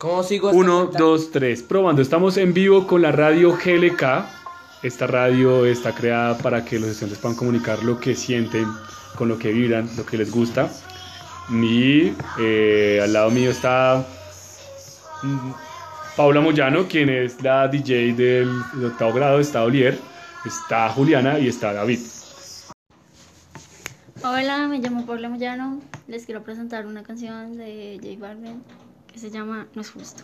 ¿Cómo sigo? Uno, dos, tres. Probando. Estamos en vivo con la radio GLK. Esta radio está creada para que los estudiantes puedan comunicar lo que sienten, con lo que vibran, lo que les gusta. Y eh, al lado mío está mm, Paula Moyano, quien es la DJ del, del octavo grado. Está Olier, está Juliana y está David. Hola, me llamo Paula Moyano. Les quiero presentar una canción de J Balvin que se llama No es justo.